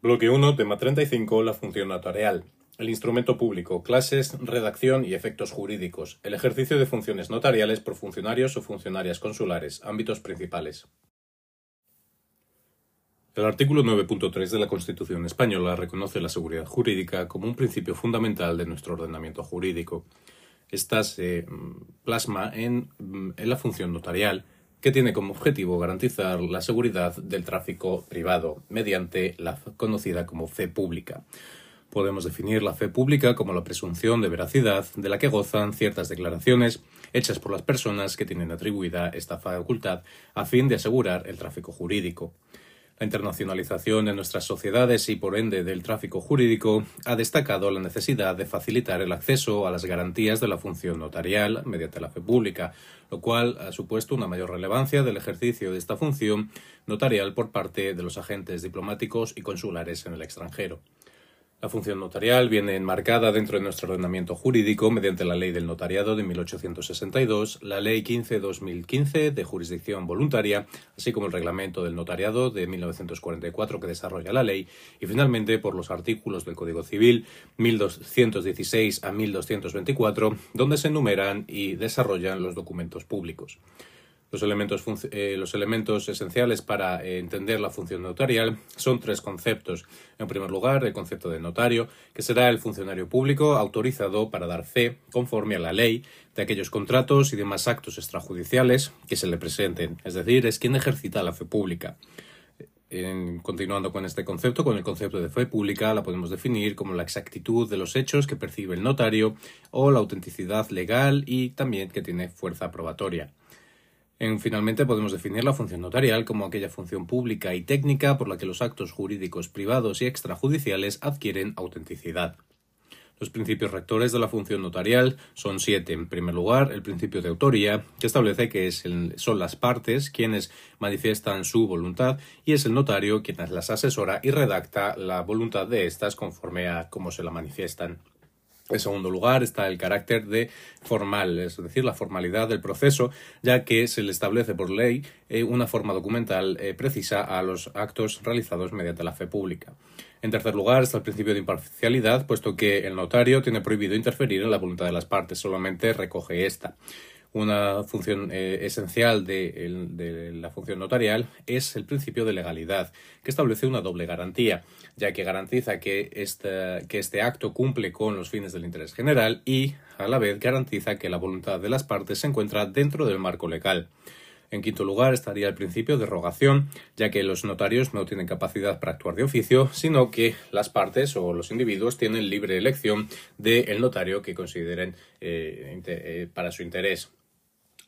Bloque 1, tema 35, la función notarial. El instrumento público, clases, redacción y efectos jurídicos. El ejercicio de funciones notariales por funcionarios o funcionarias consulares. Ámbitos principales. El artículo 9.3 de la Constitución española reconoce la seguridad jurídica como un principio fundamental de nuestro ordenamiento jurídico. Esta se mm, plasma en, mm, en la función notarial, que tiene como objetivo garantizar la seguridad del tráfico privado mediante la conocida como fe pública. Podemos definir la fe pública como la presunción de veracidad de la que gozan ciertas declaraciones hechas por las personas que tienen atribuida esta facultad a fin de asegurar el tráfico jurídico. La internacionalización de nuestras sociedades y por ende del tráfico jurídico ha destacado la necesidad de facilitar el acceso a las garantías de la función notarial mediante la fe pública, lo cual ha supuesto una mayor relevancia del ejercicio de esta función notarial por parte de los agentes diplomáticos y consulares en el extranjero. La función notarial viene enmarcada dentro de nuestro ordenamiento jurídico mediante la Ley del Notariado de 1862, la Ley 15-2015 de jurisdicción voluntaria, así como el Reglamento del Notariado de 1944 que desarrolla la ley, y finalmente por los artículos del Código Civil 1216 a 1224, donde se enumeran y desarrollan los documentos públicos. Los elementos, eh, los elementos esenciales para eh, entender la función notarial son tres conceptos. En primer lugar, el concepto de notario, que será el funcionario público autorizado para dar fe, conforme a la ley, de aquellos contratos y demás actos extrajudiciales que se le presenten, es decir, es quien ejercita la fe pública. continuando con este concepto, con el concepto de fe pública, la podemos definir como la exactitud de los hechos que percibe el notario o la autenticidad legal y también que tiene fuerza probatoria. En, finalmente, podemos definir la función notarial como aquella función pública y técnica por la que los actos jurídicos privados y extrajudiciales adquieren autenticidad. Los principios rectores de la función notarial son siete. En primer lugar, el principio de autoría, que establece que son las partes quienes manifiestan su voluntad y es el notario quien las asesora y redacta la voluntad de éstas conforme a cómo se la manifiestan. En segundo lugar está el carácter de formal, es decir, la formalidad del proceso, ya que se le establece por ley eh, una forma documental eh, precisa a los actos realizados mediante la fe pública. En tercer lugar está el principio de imparcialidad, puesto que el notario tiene prohibido interferir en la voluntad de las partes, solamente recoge esta una función eh, esencial de, la función notarial es el principio de legalidad, que establece una doble garantía, ya que garantiza que este, que este acto cumple con los fines del interés general y, a la vez, garantiza que la voluntad de las partes se encuentra dentro del marco legal. En quinto lugar estaría el principio de rogación, ya que los notarios no tienen capacidad para actuar de oficio, sino que las partes o los individuos tienen libre elección del notario que consideren eh, eh, para su interés.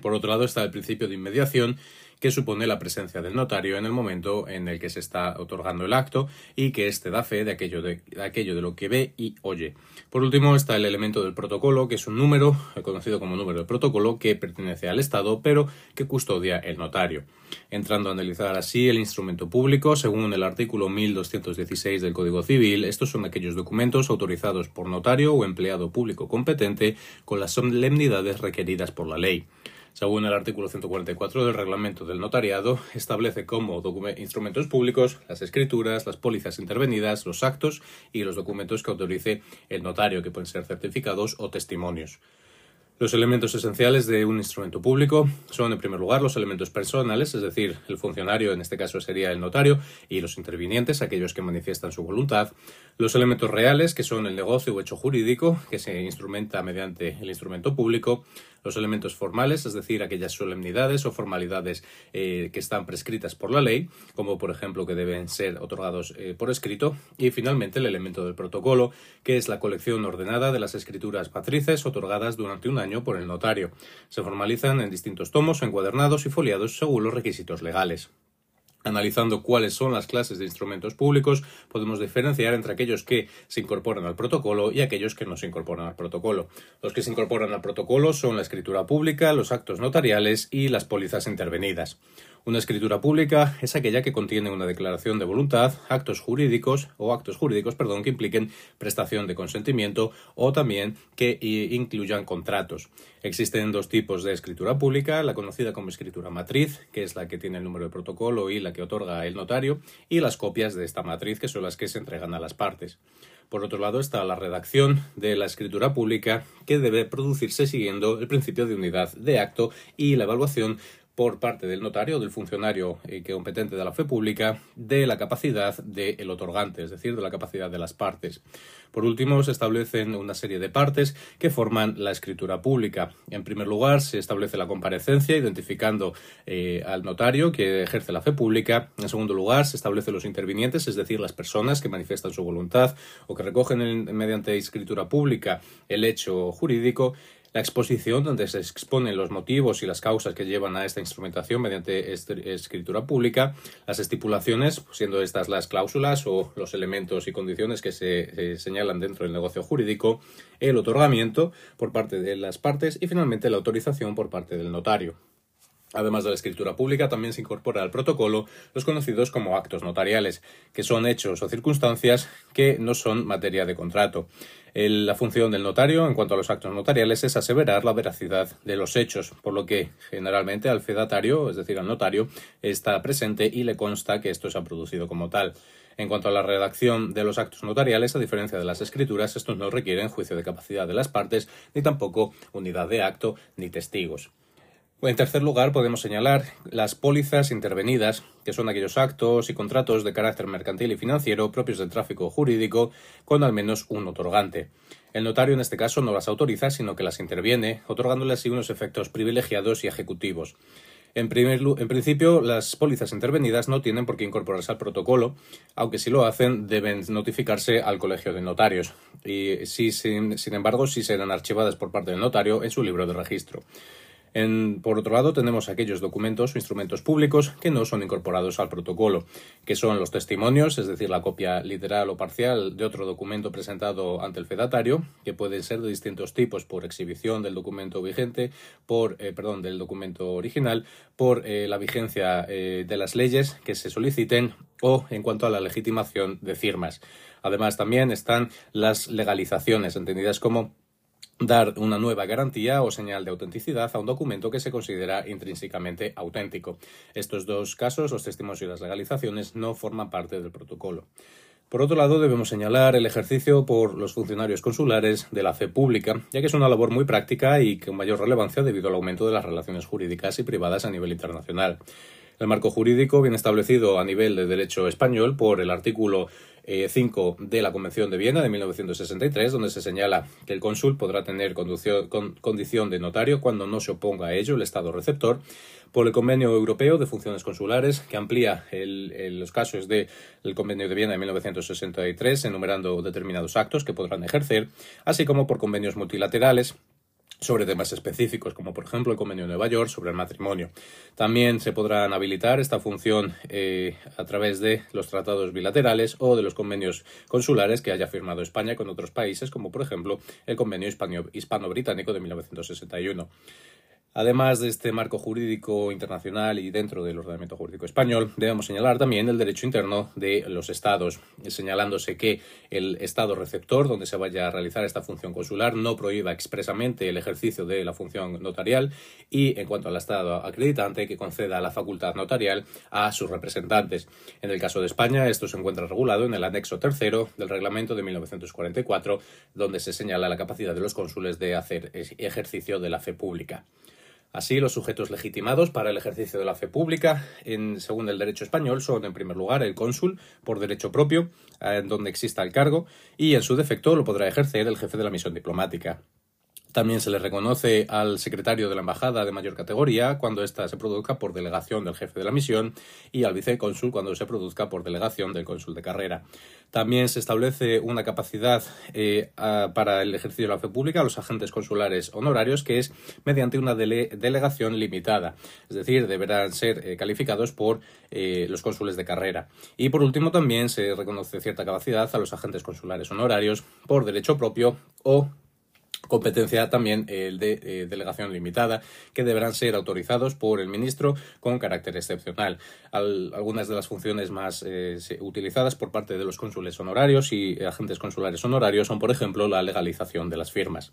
Por otro lado está el principio de inmediación, que supone la presencia del notario en el momento en el que se está otorgando el acto y que éste da fe de aquello de, lo que ve y oye. Por último está el elemento del protocolo, que es un número, conocido como número de protocolo, que pertenece al Estado, pero que custodia el notario. Entrando a analizar así el instrumento público, según el artículo 1216 del Código Civil, estos son aquellos documentos autorizados por notario o empleado público competente con las solemnidades requeridas por la ley según el artículo 144 del reglamento del notariado, establece como instrumentos públicos las escrituras, las pólizas intervenidas, los actos y los documentos que autorice el notario, que pueden ser certificados o testimonios. Los elementos esenciales de un instrumento público son, en primer lugar, los elementos personales, es decir, el funcionario, en este caso sería el notario, y los intervinientes, aquellos que manifiestan su voluntad. Los elementos reales, que son el negocio o hecho jurídico, que se instrumenta mediante el instrumento público los elementos formales, es decir, aquellas solemnidades o formalidades eh, que están prescritas por la ley, como por ejemplo que deben ser otorgados eh, por escrito, y finalmente el elemento del protocolo, que es la colección ordenada de las escrituras patrices otorgadas durante un año por el notario. Se formalizan en distintos tomos, encuadernados y foliados según los requisitos legales. Analizando cuáles son las clases de instrumentos públicos, podemos diferenciar entre aquellos que se incorporan al protocolo y aquellos que no se incorporan al protocolo. Los que se incorporan al protocolo son la escritura pública, los actos notariales y las pólizas intervenidas. Una escritura pública es aquella que contiene una declaración de voluntad, actos jurídicos o actos jurídicos, perdón, que impliquen prestación de consentimiento o también que incluyan contratos. Existen dos tipos de escritura pública, la conocida como escritura matriz, que es la que tiene el número de protocolo y la que otorga el notario, y las copias de esta matriz, que son las que se entregan a las partes. Por otro lado está la redacción de la escritura pública, que debe producirse siguiendo el principio de unidad de acto y la evaluación por parte del notario, del funcionario eh, competente de la fe pública, de la capacidad del otorgante, es decir, de la capacidad de las partes. Por último, se establecen una serie de partes que forman la escritura pública. En primer lugar, se establece la comparecencia, identificando eh, al notario que ejerce la fe pública. En segundo lugar, se establecen los intervinientes, es decir, las personas que manifiestan su voluntad o que recogen mediante escritura pública el hecho jurídico la exposición donde se exponen los motivos y las causas que llevan a esta instrumentación mediante escritura pública, las estipulaciones, siendo estas las cláusulas o los elementos y condiciones que se, señalan dentro del negocio jurídico, el otorgamiento por parte de las partes y finalmente la autorización por parte del notario. Además de la escritura pública, también se incorpora al protocolo los conocidos como actos notariales, que son hechos o circunstancias que no son materia de contrato la función del notario en cuanto a los actos notariales es aseverar la veracidad de los hechos, por lo que generalmente al fedatario, es decir, al notario, está presente y le consta que esto se ha producido como tal. En cuanto a la redacción de los actos notariales, a diferencia de las escrituras, estos no requieren juicio de capacidad de las partes, ni tampoco unidad de acto ni testigos. En tercer lugar, podemos señalar las pólizas intervenidas, que son aquellos actos y contratos de carácter mercantil y financiero propios del tráfico jurídico con al menos un otorgante. El notario en este caso no las autoriza, sino que las interviene, otorgándoles así unos efectos privilegiados y ejecutivos. En, en, principio, las pólizas intervenidas no tienen por qué incorporarse al protocolo, aunque si lo hacen deben notificarse al colegio de notarios y, si, sin embargo, sí serán archivadas por parte del notario en su libro de registro por otro lado, tenemos aquellos documentos o instrumentos públicos que no son incorporados al protocolo, que son los testimonios, es decir, la copia literal o parcial de otro documento presentado ante el fedatario, que pueden ser de distintos tipos, por exhibición del documento vigente, por, eh, perdón, del documento original, por eh, la vigencia eh, de las leyes que se soliciten o en cuanto a la legitimación de firmas. Además, también están las legalizaciones, entendidas como dar una nueva garantía o señal de autenticidad a un documento que se considera intrínsecamente auténtico. Estos dos casos, los testimonios y las legalizaciones, no forman parte del protocolo. Por otro lado, debemos señalar el ejercicio por los funcionarios consulares de la fe pública, ya que es una labor muy práctica y con mayor relevancia debido al aumento de las relaciones jurídicas y privadas a nivel internacional. El marco jurídico viene establecido a nivel de derecho español por el artículo 5 eh, de la Convención de Viena de 1963, donde se señala que el cónsul podrá tener condición de notario cuando no se oponga a ello el Estado receptor, por el Convenio Europeo de Funciones Consulares, que amplía los casos del Convenio de Viena de 1963, enumerando determinados actos que podrán ejercer, así como por convenios multilaterales sobre temas específicos, como por ejemplo el Convenio de Nueva York sobre el matrimonio. También se podrán habilitar esta función eh, a través de los tratados bilaterales o de los convenios consulares que haya firmado España con otros países, como por ejemplo el Convenio Hispano-Británico de 1961. Además de este marco jurídico internacional y dentro del ordenamiento jurídico español, debemos señalar también el derecho interno de los estados, señalándose que el estado receptor donde se vaya a realizar esta función consular no prohíba expresamente el ejercicio de la función notarial y en cuanto al estado acreditante que conceda la facultad notarial a sus representantes. En el caso de España, esto se encuentra regulado en el anexo tercero del reglamento de 1944, donde se señala la capacidad de los cónsules de hacer ejercicio de la fe pública. Así, los sujetos legitimados para el ejercicio de la fe pública, según el derecho español, son, en primer lugar, el cónsul, por derecho propio, en donde exista el cargo, y en su defecto lo podrá ejercer el jefe de la misión diplomática. También se le reconoce al secretario de la embajada de mayor categoría cuando ésta se produzca por delegación del jefe de la misión y al vicecónsul cuando se produzca por delegación del cónsul de carrera. También se establece una capacidad eh, para el ejercicio de la fe pública a los agentes consulares honorarios que es mediante una delegación limitada, es decir, deberán ser eh, calificados por eh, los cónsules de carrera. Y por último también se reconoce cierta capacidad a los agentes consulares honorarios por derecho propio o competencia también el de eh, delegación limitada, que deberán ser autorizados por el ministro con carácter excepcional. algunas de las funciones más eh, utilizadas por parte de los cónsules honorarios y agentes consulares honorarios son, por ejemplo, la legalización de las firmas.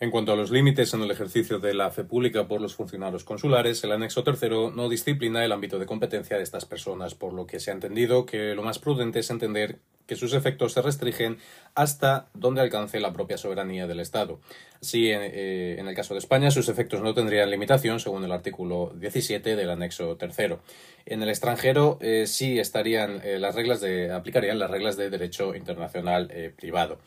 En cuanto a los límites en el ejercicio de la fe pública por los funcionarios consulares, el anexo tercero no disciplina el ámbito de competencia de estas personas, por lo que se ha entendido que lo más prudente es entender que sus efectos se restringen hasta donde alcance la propia soberanía del Estado. Así, en, eh, el caso de España, sus efectos no tendrían limitación, según el artículo 17 del anexo tercero. En el extranjero, eh, sí estarían eh, las reglas de, aplicarían las reglas de derecho internacional privado.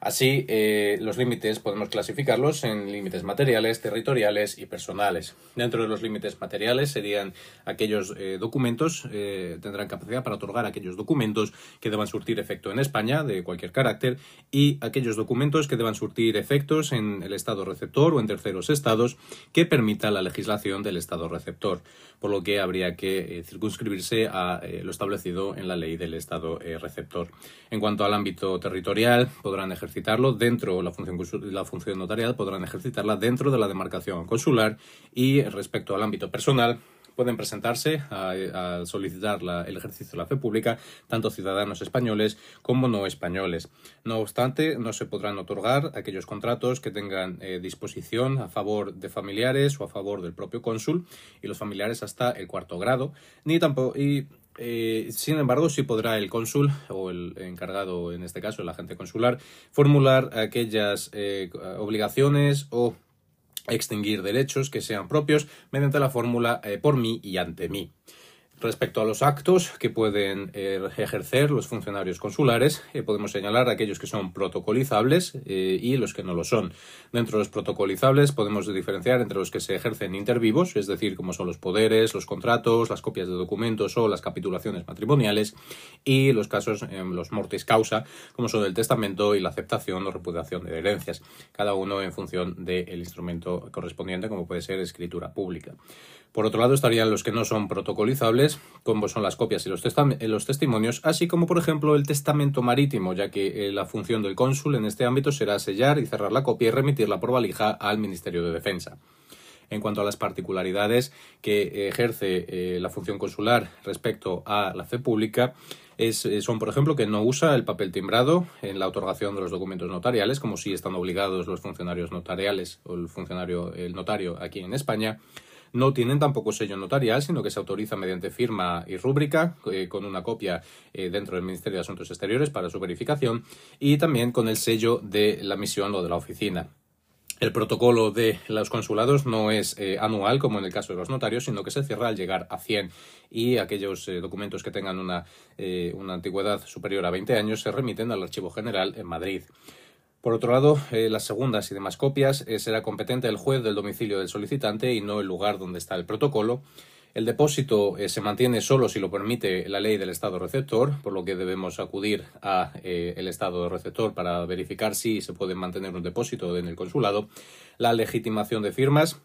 Así, eh, los límites podemos clasificarlos en límites materiales, territoriales y personales. Dentro de los límites materiales serían aquellos eh, documentos, eh, tendrán capacidad para otorgar aquellos documentos que deban surtir efecto en España, de cualquier carácter, y aquellos documentos que deban surtir efectos en el Estado receptor o en terceros estados que permita la legislación del Estado receptor, por lo que habría que circunscribirse a lo establecido en la ley del Estado receptor. En cuanto al ámbito territorial, podrán ejercer ejercitarlo dentro, la función, la función notarial podrán ejercitarla dentro de la demarcación consular y respecto al ámbito personal pueden presentarse a, solicitar el ejercicio de la fe pública tanto ciudadanos españoles como no españoles. No obstante, no se podrán otorgar aquellos contratos que tengan eh, disposición a favor de familiares o a favor del propio cónsul y los familiares hasta el cuarto grado, ni tampoco eh, sin embargo, sí podrá el cónsul o el encargado, en este caso el agente consular, formular aquellas eh, obligaciones o extinguir derechos que sean propios mediante la fórmula eh, por mí y ante mí. Respecto a los actos que pueden eh, ejercer los funcionarios consulares, eh, podemos señalar aquellos que son protocolizables eh, y los que no lo son. Dentro de los protocolizables podemos diferenciar entre los que se ejercen intervivos, es decir, como son los poderes, los contratos, las copias de documentos o las capitulaciones matrimoniales, y los casos, los mortis causa, como son el testamento y la aceptación o repudiación de herencias, cada uno en función del instrumento correspondiente, como puede ser escritura pública. Por otro lado estarían los que no son protocolizables, como son las copias y los, testimonios, así como por ejemplo el testamento marítimo, ya que eh, la función del cónsul en este ámbito será sellar y cerrar la copia y remitirla por valija al Ministerio de Defensa. En cuanto a las particularidades que ejerce eh, la función consular respecto a la fe pública, eh, son, por ejemplo, que no usa el papel timbrado en la otorgación de los documentos notariales, como si están obligados los funcionarios notariales o el funcionario, el notario aquí en España, no tienen tampoco sello notarial, sino que se autoriza mediante firma y rúbrica, eh, con una copia eh, dentro del Ministerio de Asuntos Exteriores para su verificación, y también con el sello de la misión o de la oficina. El protocolo de los consulados no es eh, anual, como en el caso de los notarios, sino que se cierra al llegar a 100 y aquellos documentos que tengan una, antigüedad superior a 20 años se remiten al Archivo General en Madrid. Por otro lado, eh, las segundas y demás copias eh, será competente el juez del domicilio del solicitante y no el lugar donde está el protocolo. El depósito eh, se mantiene solo si lo permite la ley del Estado receptor, por lo que debemos acudir al el Estado receptor para verificar si se puede mantener un depósito en el consulado. La legitimación de firmas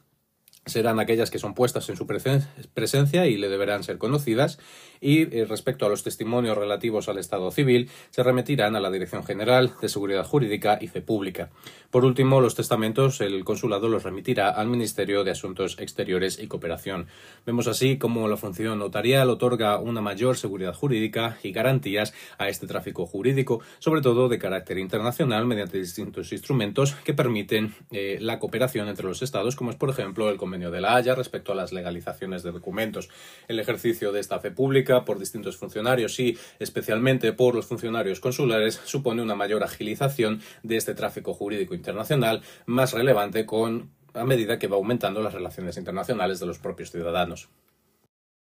serán aquellas que son puestas en su presencia y le deberán ser conocidas y eh, respecto a los testimonios relativos al Estado civil se remitirán a la Dirección General de Seguridad Jurídica y Fe Pública. Por último, los testamentos el consulado los remitirá al Ministerio de Asuntos Exteriores y Cooperación. Vemos así cómo la función notarial otorga una mayor seguridad jurídica y garantías a este tráfico jurídico, sobre todo de carácter internacional, mediante distintos instrumentos que permiten eh, la cooperación entre los Estados, como es por ejemplo el Convenio de la Haya respecto a las legalizaciones de documentos, el ejercicio de esta fe pública por distintos funcionarios y especialmente por los funcionarios consulares supone una mayor agilización de este tráfico jurídico internacional más relevante con a medida que va aumentando las relaciones internacionales de los propios ciudadanos.